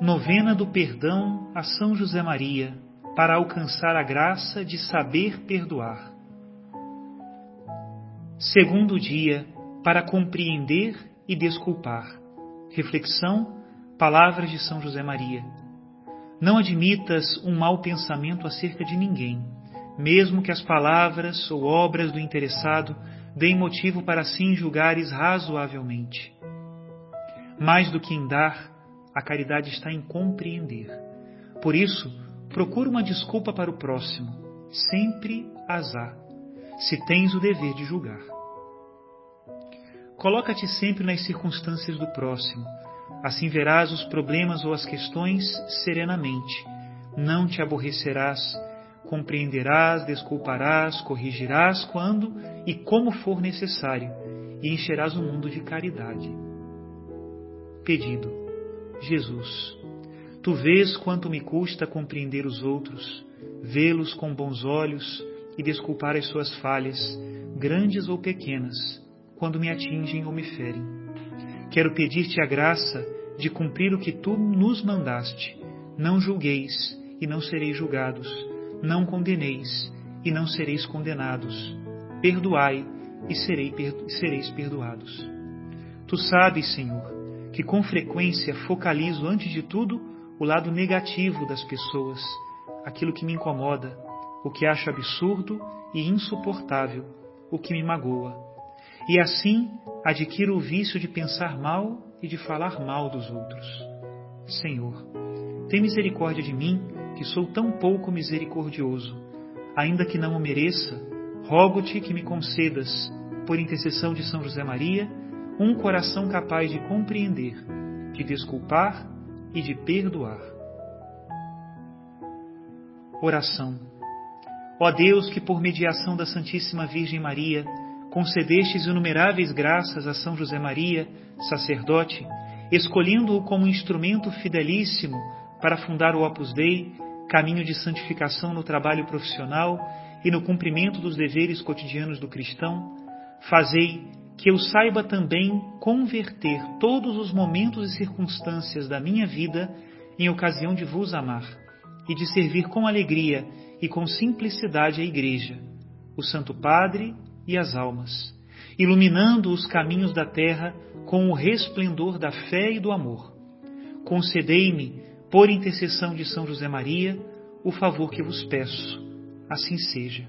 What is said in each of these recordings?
Novena do Perdão a São José Maria, para alcançar a graça de saber perdoar. Segundo dia, para compreender e desculpar. Reflexão, palavras de São José Maria. Não admitas um mau pensamento acerca de ninguém, mesmo que as palavras ou obras do interessado deem motivo para assim julgares razoavelmente. Mais do que em dar, a caridade está em compreender. Por isso, procura uma desculpa para o próximo. Sempre as há, se tens o dever de julgar. Coloca-te sempre nas circunstâncias do próximo. Assim verás os problemas ou as questões serenamente. Não te aborrecerás, compreenderás, desculparás, corrigirás quando e como for necessário, e encherás o mundo de caridade. Pedido Jesus, tu vês quanto me custa compreender os outros, vê-los com bons olhos e desculpar as suas falhas, grandes ou pequenas, quando me atingem ou me ferem. Quero pedir-te a graça de cumprir o que tu nos mandaste. Não julgueis e não sereis julgados, não condeneis e não sereis condenados. Perdoai e sereis perdoados. Tu sabes, Senhor, que com frequência focalizo antes de tudo o lado negativo das pessoas, aquilo que me incomoda, o que acho absurdo e insuportável, o que me magoa. E assim adquiro o vício de pensar mal e de falar mal dos outros. Senhor, tem misericórdia de mim, que sou tão pouco misericordioso. Ainda que não o mereça, rogo-te que me concedas, por intercessão de São José Maria, um coração capaz de compreender, de desculpar e de perdoar. Oração. Ó Deus, que por mediação da Santíssima Virgem Maria concedestes inumeráveis graças a São José Maria, sacerdote, escolhendo-o como instrumento fidelíssimo para fundar o Opus Dei, caminho de santificação no trabalho profissional e no cumprimento dos deveres cotidianos do cristão, fazei que eu saiba também converter todos os momentos e circunstâncias da minha vida em ocasião de vos amar e de servir com alegria e com simplicidade a Igreja, o Santo Padre e as almas, iluminando os caminhos da terra com o resplendor da fé e do amor. Concedei-me, por intercessão de São José Maria, o favor que vos peço. Assim seja.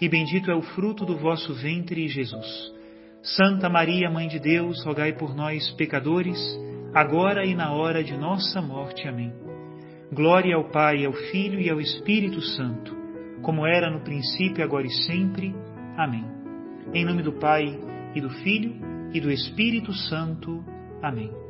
e bendito é o fruto do vosso ventre, Jesus. Santa Maria, Mãe de Deus, rogai por nós, pecadores, agora e na hora de nossa morte. Amém. Glória ao Pai, ao Filho e ao Espírito Santo, como era no princípio, agora e sempre. Amém. Em nome do Pai, e do Filho, e do Espírito Santo. Amém.